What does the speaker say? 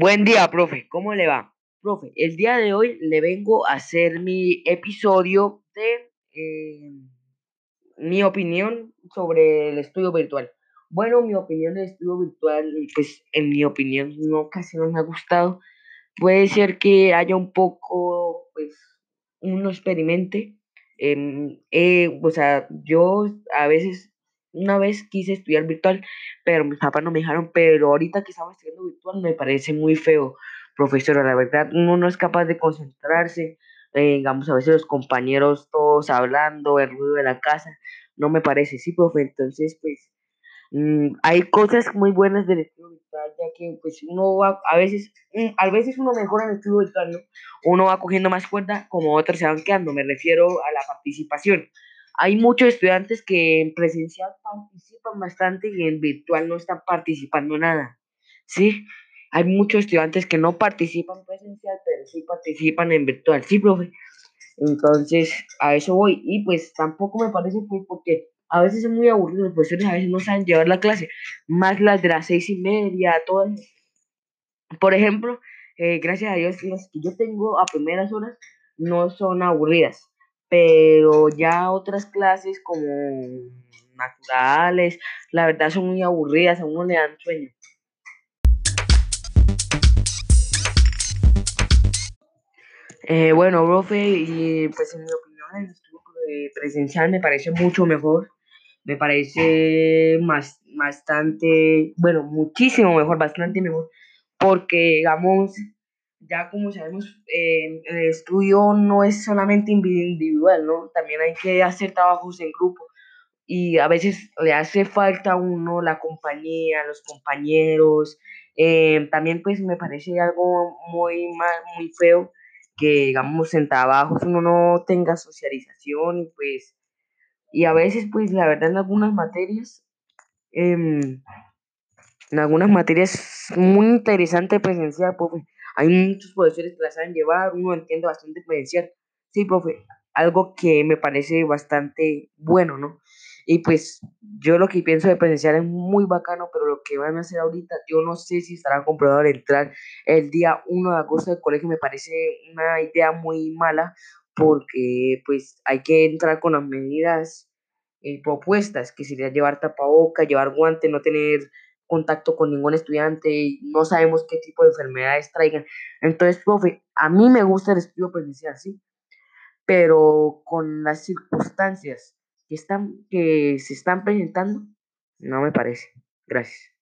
Buen día, profe. ¿Cómo le va? Profe, el día de hoy le vengo a hacer mi episodio de eh, mi opinión sobre el estudio virtual. Bueno, mi opinión del estudio virtual, pues en mi opinión no casi no me ha gustado. Puede ser que haya un poco, pues, uno experimente. Em, eh, o sea, yo a veces una vez quise estudiar virtual, pero mis papás no me dejaron, pero ahorita que estamos estudiando virtual me parece muy feo, profesora, la verdad, uno no es capaz de concentrarse, eh, digamos, a veces los compañeros todos hablando, el ruido de la casa, no me parece, sí, profe, entonces, pues, mm, hay cosas muy buenas del estudio virtual, ya que, pues, uno va, a veces, mm, a veces uno mejora en el estudio virtual, ¿no? Uno va cogiendo más cuenta, como otros se van quedando, me refiero a la participación hay muchos estudiantes que en presencial participan bastante y en virtual no están participando nada. ¿Sí? Hay muchos estudiantes que no participan presencial, pero sí participan en virtual. Sí, profe. Entonces, a eso voy. Y pues tampoco me parece pues, porque a veces es muy aburrido, los profesores a veces no saben llevar la clase, más las de las seis y media, todas. Por ejemplo, eh, gracias a Dios, las que yo tengo a primeras horas no son aburridas pero ya otras clases como naturales, la verdad son muy aburridas, a uno le dan sueño. Eh, bueno, profe, y pues en mi opinión el estudio presencial me parece mucho mejor, me parece más, bastante, bueno, muchísimo mejor, bastante mejor, porque digamos, ya como sabemos, eh, el estudio no es solamente individual, ¿no? También hay que hacer trabajos en grupo y a veces le hace falta a uno la compañía, los compañeros. Eh, también pues me parece algo muy mal, muy feo que digamos en trabajos uno no tenga socialización y pues y a veces pues la verdad en algunas materias em, en algunas materias muy interesante presencial pues hay muchos profesores que la saben llevar, uno entiende bastante presencial. Sí, profe, algo que me parece bastante bueno, ¿no? Y pues yo lo que pienso de presencial es muy bacano, pero lo que van a hacer ahorita, yo no sé si estará comprobado entrar el día 1 de agosto del colegio, me parece una idea muy mala, porque pues hay que entrar con las medidas eh, propuestas, que sería llevar tapaboca, llevar guante, no tener contacto con ningún estudiante y no sabemos qué tipo de enfermedades traigan. Entonces, profe, a mí me gusta el estudio presencial, sí, pero con las circunstancias que, están, que se están presentando, no me parece. Gracias.